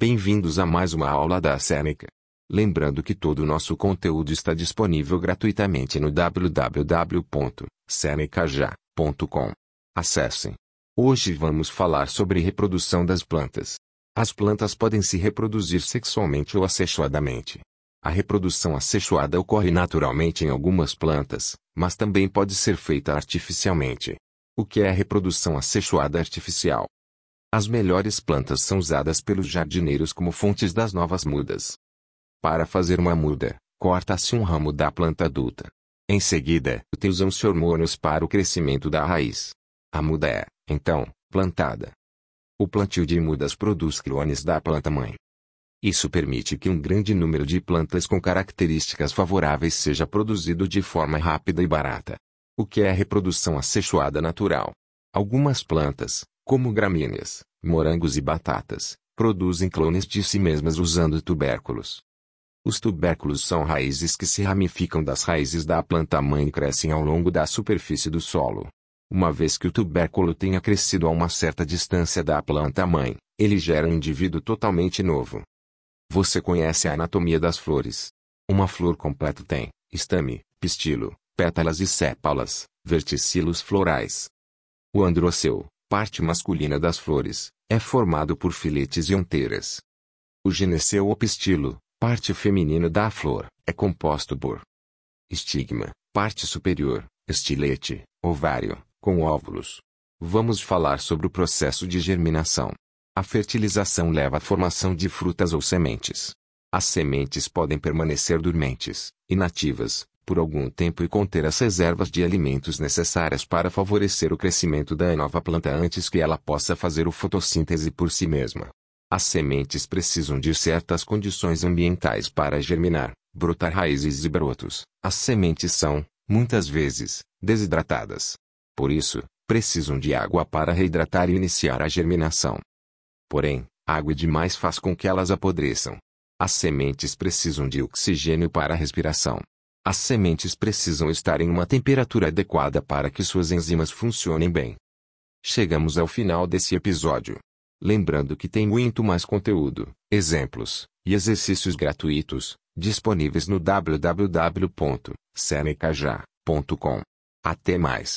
Bem-vindos a mais uma aula da Seneca. Lembrando que todo o nosso conteúdo está disponível gratuitamente no www.senecaja.com. Acessem. Hoje vamos falar sobre reprodução das plantas. As plantas podem se reproduzir sexualmente ou assexuadamente. A reprodução assexuada ocorre naturalmente em algumas plantas, mas também pode ser feita artificialmente. O que é a reprodução assexuada artificial? As melhores plantas são usadas pelos jardineiros como fontes das novas mudas. Para fazer uma muda, corta-se um ramo da planta adulta. Em seguida, usam-se hormônios para o crescimento da raiz. A muda é, então, plantada. O plantio de mudas produz clones da planta mãe. Isso permite que um grande número de plantas com características favoráveis seja produzido de forma rápida e barata. O que é a reprodução assexuada natural? Algumas plantas, como gramíneas, morangos e batatas, produzem clones de si mesmas usando tubérculos. Os tubérculos são raízes que se ramificam das raízes da planta-mãe e crescem ao longo da superfície do solo. Uma vez que o tubérculo tenha crescido a uma certa distância da planta-mãe, ele gera um indivíduo totalmente novo. Você conhece a anatomia das flores. Uma flor completa tem estame, pistilo, pétalas e sépalas, verticilos florais. O androceu, parte masculina das flores, é formado por filetes e onteiras. O gineceu ou pistilo, parte feminina da flor, é composto por estigma, parte superior, estilete, ovário, com óvulos. Vamos falar sobre o processo de germinação. A fertilização leva à formação de frutas ou sementes. As sementes podem permanecer dormentes, inativas, por algum tempo e conter as reservas de alimentos necessárias para favorecer o crescimento da nova planta antes que ela possa fazer o fotossíntese por si mesma. As sementes precisam de certas condições ambientais para germinar, brotar raízes e brotos. As sementes são, muitas vezes, desidratadas. Por isso, precisam de água para reidratar e iniciar a germinação. Porém, água demais faz com que elas apodreçam. As sementes precisam de oxigênio para a respiração. As sementes precisam estar em uma temperatura adequada para que suas enzimas funcionem bem. Chegamos ao final desse episódio. Lembrando que tem muito mais conteúdo, exemplos e exercícios gratuitos disponíveis no www.senecaja.com. Até mais.